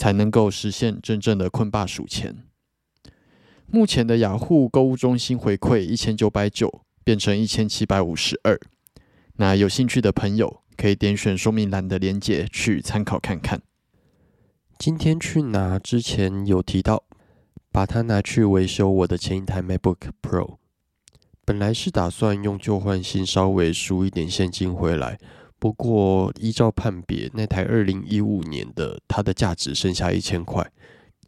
才能够实现真正的困霸数钱。目前的雅虎购物中心回馈一千九百九变成一千七百五十二，那有兴趣的朋友可以点选说明栏的链接去参考看看。今天去拿之前有提到，把它拿去维修我的前一台 MacBook Pro，本来是打算用旧换新，稍微输一点现金回来。不过，依照判别，那台二零一五年的它的价值剩下一千块，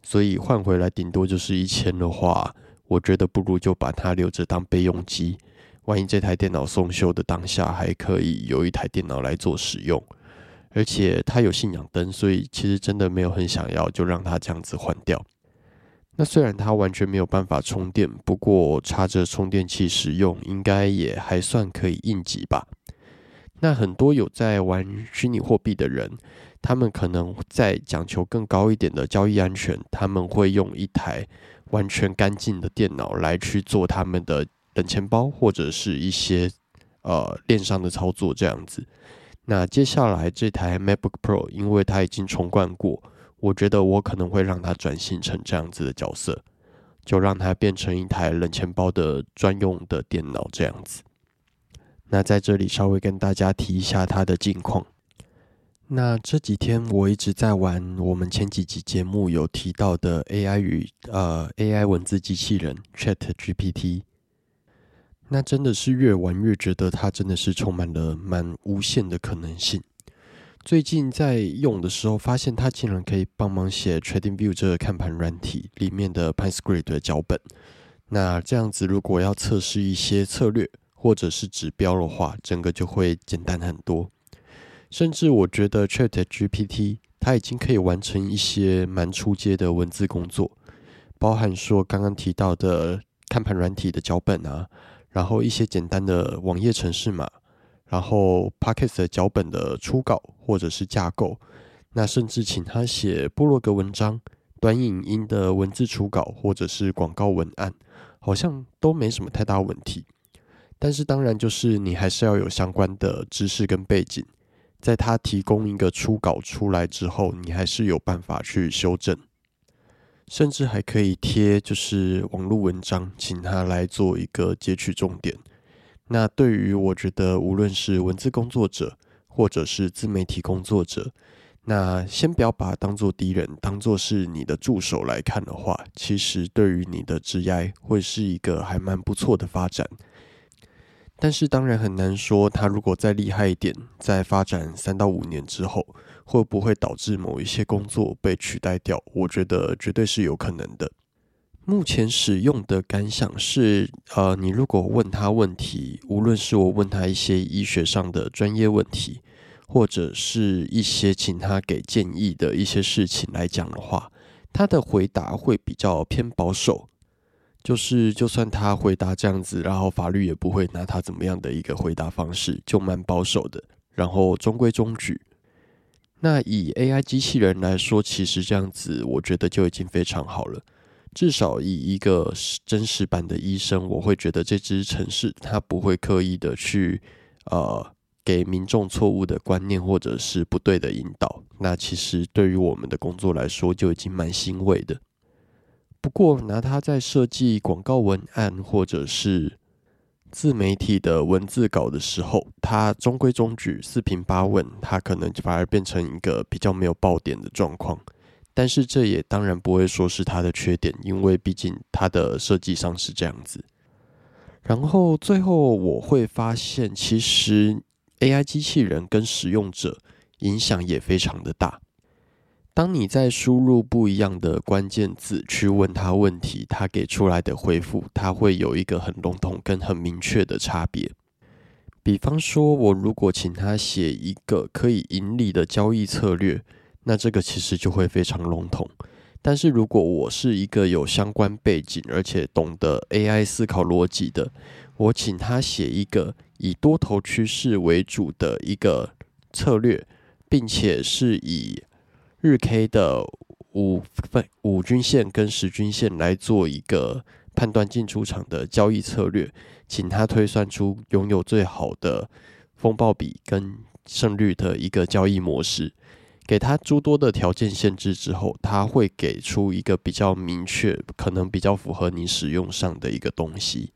所以换回来顶多就是一千的话，我觉得不如就把它留着当备用机。万一这台电脑送修的当下，还可以有一台电脑来做使用。而且它有信仰灯，所以其实真的没有很想要就让它这样子换掉。那虽然它完全没有办法充电，不过插着充电器使用，应该也还算可以应急吧。那很多有在玩虚拟货币的人，他们可能在讲求更高一点的交易安全，他们会用一台完全干净的电脑来去做他们的冷钱包或者是一些呃链上的操作这样子。那接下来这台 MacBook Pro，因为它已经重灌过，我觉得我可能会让它转型成这样子的角色，就让它变成一台冷钱包的专用的电脑这样子。那在这里稍微跟大家提一下它的近况。那这几天我一直在玩我们前几集节目有提到的 AI 与呃 AI 文字机器人 Chat GPT。那真的是越玩越觉得它真的是充满了蛮无限的可能性。最近在用的时候，发现它竟然可以帮忙写 TradingView 这个看盘软体里面的 PyScript 的脚本。那这样子，如果要测试一些策略，或者是指标的话，整个就会简单很多。甚至我觉得 Chat GPT 它已经可以完成一些蛮出阶的文字工作，包含说刚刚提到的看盘软体的脚本啊，然后一些简单的网页程式码，然后 Podcast 的脚本的初稿或者是架构，那甚至请他写部落格文章、短影音的文字初稿或者是广告文案，好像都没什么太大问题。但是当然，就是你还是要有相关的知识跟背景，在他提供一个初稿出来之后，你还是有办法去修正，甚至还可以贴就是网络文章，请他来做一个截取重点。那对于我觉得，无论是文字工作者或者是自媒体工作者，那先不要把它当做敌人，当做是你的助手来看的话，其实对于你的职业会是一个还蛮不错的发展。但是当然很难说，他如果再厉害一点，在发展三到五年之后，会不会导致某一些工作被取代掉？我觉得绝对是有可能的。目前使用的感想是，呃，你如果问他问题，无论是我问他一些医学上的专业问题，或者是一些请他给建议的一些事情来讲的话，他的回答会比较偏保守。就是，就算他回答这样子，然后法律也不会拿他怎么样的一个回答方式，就蛮保守的，然后中规中矩。那以 AI 机器人来说，其实这样子，我觉得就已经非常好了。至少以一个真实版的医生，我会觉得这只城市它不会刻意的去呃给民众错误的观念或者是不对的引导。那其实对于我们的工作来说，就已经蛮欣慰的。不过拿它在设计广告文案或者是自媒体的文字稿的时候，它中规中矩、四平八稳，它可能反而变成一个比较没有爆点的状况。但是这也当然不会说是它的缺点，因为毕竟它的设计上是这样子。然后最后我会发现，其实 AI 机器人跟使用者影响也非常的大。当你在输入不一样的关键字去问他问题，他给出来的回复，他会有一个很笼统跟很明确的差别。比方说，我如果请他写一个可以盈利的交易策略，那这个其实就会非常笼统。但是如果我是一个有相关背景而且懂得 AI 思考逻辑的，我请他写一个以多头趋势为主的一个策略，并且是以日 K 的五分五均线跟十均线来做一个判断进出场的交易策略，请他推算出拥有最好的风暴比跟胜率的一个交易模式，给他诸多的条件限制之后，他会给出一个比较明确、可能比较符合你使用上的一个东西。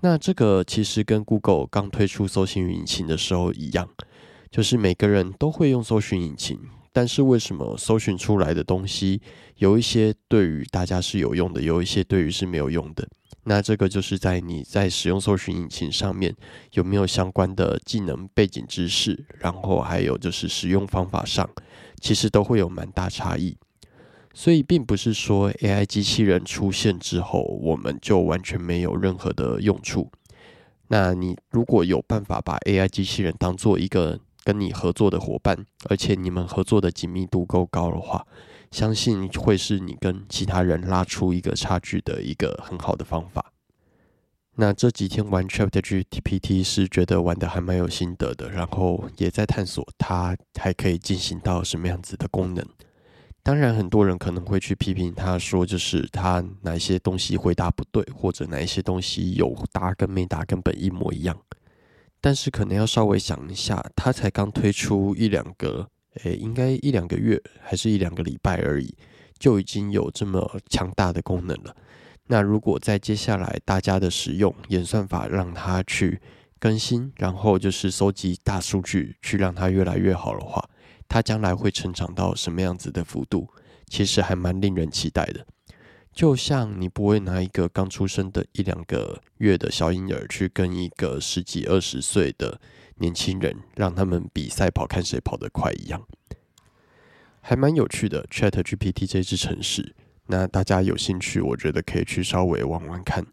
那这个其实跟 Google 刚推出搜寻引擎的时候一样，就是每个人都会用搜寻引擎。但是为什么搜寻出来的东西有一些对于大家是有用的，有一些对于是没有用的？那这个就是在你在使用搜寻引擎上面有没有相关的技能背景知识，然后还有就是使用方法上，其实都会有蛮大差异。所以并不是说 AI 机器人出现之后，我们就完全没有任何的用处。那你如果有办法把 AI 机器人当做一个跟你合作的伙伴，而且你们合作的紧密度够高的话，相信会是你跟其他人拉出一个差距的一个很好的方法。那这几天玩 ChatGPT 是觉得玩的还蛮有心得的，然后也在探索它还可以进行到什么样子的功能。当然，很多人可能会去批评他说，就是他哪一些东西回答不对，或者哪一些东西有答跟没答根本一模一样。但是可能要稍微想一下，它才刚推出一两个，诶，应该一两个月还是一两个礼拜而已，就已经有这么强大的功能了。那如果在接下来大家的使用演算法让它去更新，然后就是收集大数据，去让它越来越好的话，它将来会成长到什么样子的幅度，其实还蛮令人期待的。就像你不会拿一个刚出生的一两个月的小婴儿去跟一个十几二十岁的年轻人让他们比赛跑，看谁跑得快一样，还蛮有趣的。Chat GPT 这支城市，那大家有兴趣，我觉得可以去稍微玩玩看。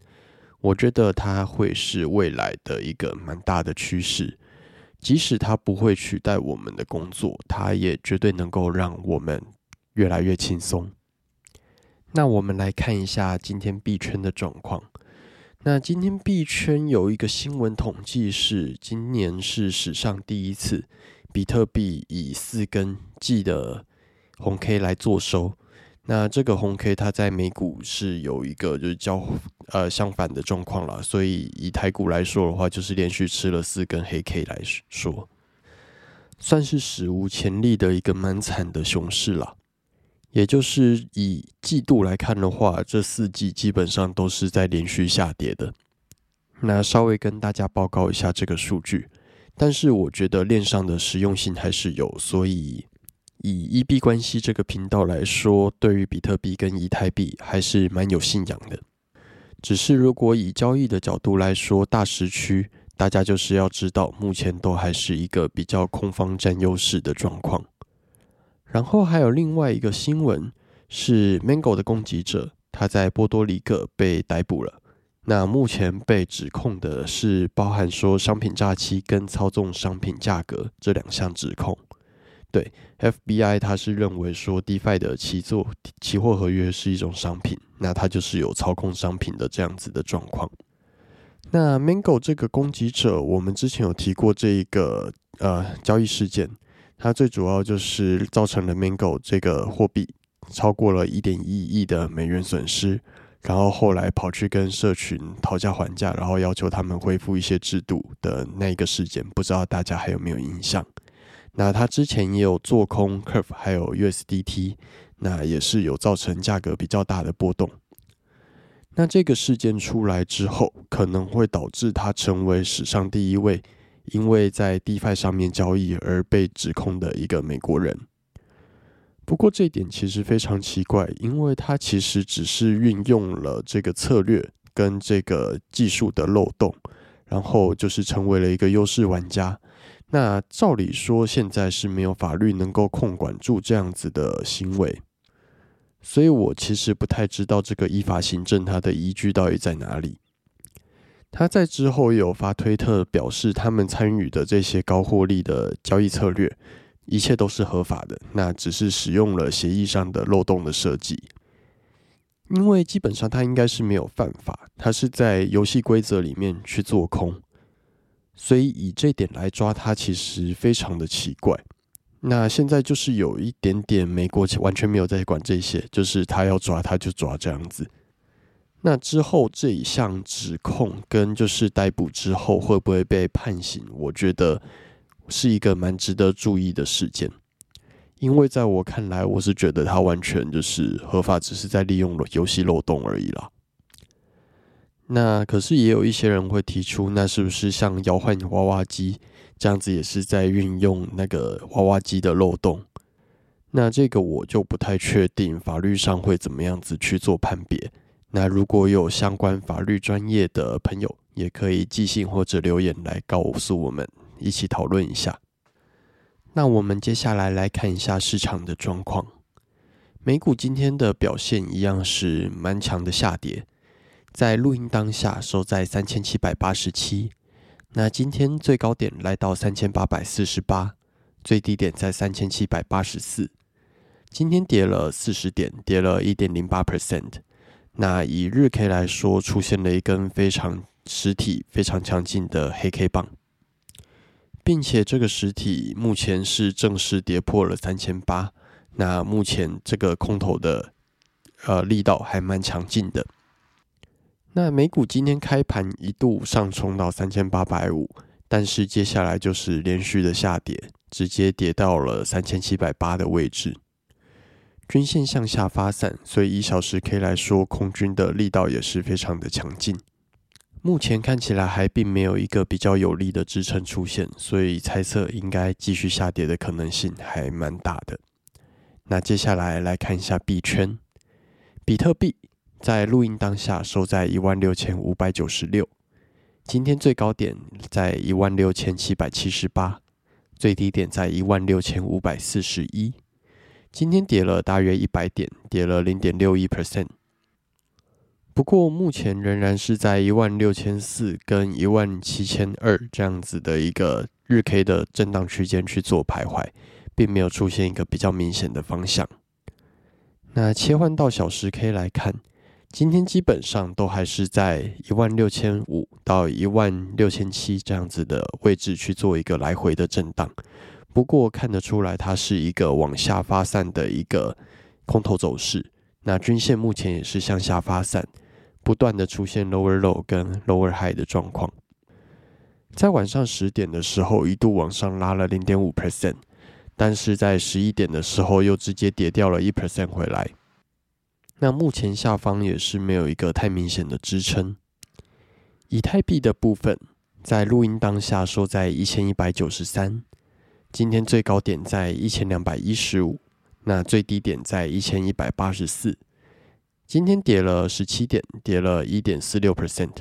我觉得它会是未来的一个蛮大的趋势，即使它不会取代我们的工作，它也绝对能够让我们越来越轻松。那我们来看一下今天币圈的状况。那今天币圈有一个新闻统计是，今年是史上第一次，比特币以四根 G 的红 K 来做收。那这个红 K 它在美股是有一个就是交呃相反的状况了，所以以台股来说的话，就是连续吃了四根黑 K 来说，算是史无前例的一个蛮惨的熊市了。也就是以季度来看的话，这四季基本上都是在连续下跌的。那稍微跟大家报告一下这个数据，但是我觉得链上的实用性还是有，所以以一币关系这个频道来说，对于比特币跟以太币还是蛮有信仰的。只是如果以交易的角度来说，大时区大家就是要知道，目前都还是一个比较空方占优势的状况。然后还有另外一个新闻是，Mango 的攻击者他在波多黎各被逮捕了。那目前被指控的是包含说商品诈欺跟操纵商品价格这两项指控。对，FBI 他是认为说 DeFi 的期作期货合约是一种商品，那它就是有操控商品的这样子的状况。那 Mango 这个攻击者，我们之前有提过这一个呃交易事件。它最主要就是造成了 Mango 这个货币超过了一点一亿的美元损失，然后后来跑去跟社群讨价还价，然后要求他们恢复一些制度的那个事件，不知道大家还有没有印象？那他之前也有做空 Curve，还有 USDT，那也是有造成价格比较大的波动。那这个事件出来之后，可能会导致他成为史上第一位因为在 DeFi 上面交易而被指控的一个美国人。不过这一点其实非常奇怪，因为他其实只是运用了这个策略跟这个技术的漏洞，然后就是成为了一个优势玩家。那照理说，现在是没有法律能够控管住这样子的行为，所以我其实不太知道这个依法行政它的依据到底在哪里。他在之后也有发推特表示，他们参与的这些高获利的交易策略，一切都是合法的，那只是使用了协议上的漏洞的设计。因为基本上他应该是没有犯法，他是在游戏规则里面去做空。所以以这点来抓他，其实非常的奇怪。那现在就是有一点点美国完全没有在管这些，就是他要抓他就抓这样子。那之后这一项指控跟就是逮捕之后会不会被判刑，我觉得是一个蛮值得注意的事件。因为在我看来，我是觉得他完全就是合法，只是在利用游戏漏洞而已啦。那可是也有一些人会提出，那是不是像摇晃娃娃机这样子，也是在运用那个娃娃机的漏洞？那这个我就不太确定，法律上会怎么样子去做判别。那如果有相关法律专业的朋友，也可以寄信或者留言来告诉我们，一起讨论一下。那我们接下来来看一下市场的状况。美股今天的表现一样是蛮强的下跌。在录音当下收在三千七百八十七，那今天最高点来到三千八百四十八，最低点在三千七百八十四，今天跌了四十点，跌了一点零八 percent。那以日 K 来说，出现了一根非常实体、非常强劲的黑 K 棒，并且这个实体目前是正式跌破了三千八。那目前这个空头的呃力道还蛮强劲的。那美股今天开盘一度上冲到三千八百五，但是接下来就是连续的下跌，直接跌到了三千七百八的位置。均线向下发散，所以以小时 K 来说，空军的力道也是非常的强劲。目前看起来还并没有一个比较有力的支撑出现，所以猜测应该继续下跌的可能性还蛮大的。那接下来来看一下币圈，比特币。在录音当下收在一万六千五百九十六，今天最高点在一万六千七百七十八，最低点在一万六千五百四十一，今天跌了大约一百点，跌了零点六一 percent。不过目前仍然是在一万六千四跟一万七千二这样子的一个日 K 的震荡区间去做徘徊，并没有出现一个比较明显的方向。那切换到小时 K 来看。今天基本上都还是在一万六千五到一万六千七这样子的位置去做一个来回的震荡，不过看得出来它是一个往下发散的一个空头走势。那均线目前也是向下发散，不断的出现 lower low 跟 lower high 的状况。在晚上十点的时候一度往上拉了零点五 percent，但是在十一点的时候又直接跌掉了一 percent 回来。那目前下方也是没有一个太明显的支撑。以太币的部分，在录音当下收在一千一百九十三，今天最高点在一千两百一十五，那最低点在一千一百八十四，今天跌了十七点，跌了一点四六 percent，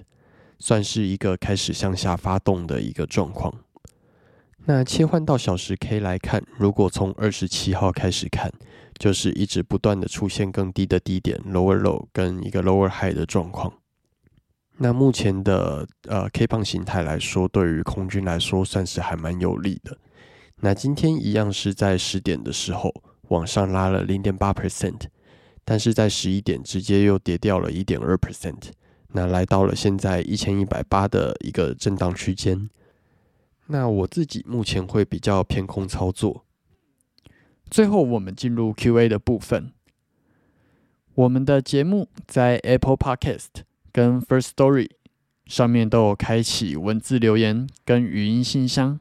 算是一个开始向下发动的一个状况。那切换到小时 K 来看，如果从二十七号开始看。就是一直不断的出现更低的低点 lower low 跟一个 lower high 的状况。那目前的呃 K 棒形态来说，对于空军来说算是还蛮有利的。那今天一样是在十点的时候往上拉了零点八 percent，但是在十一点直接又跌掉了一点二 percent，那来到了现在一千一百八的一个震荡区间。那我自己目前会比较偏空操作。最后，我们进入 Q&A 的部分。我们的节目在 Apple Podcast 跟 First Story 上面都有开启文字留言跟语音信箱。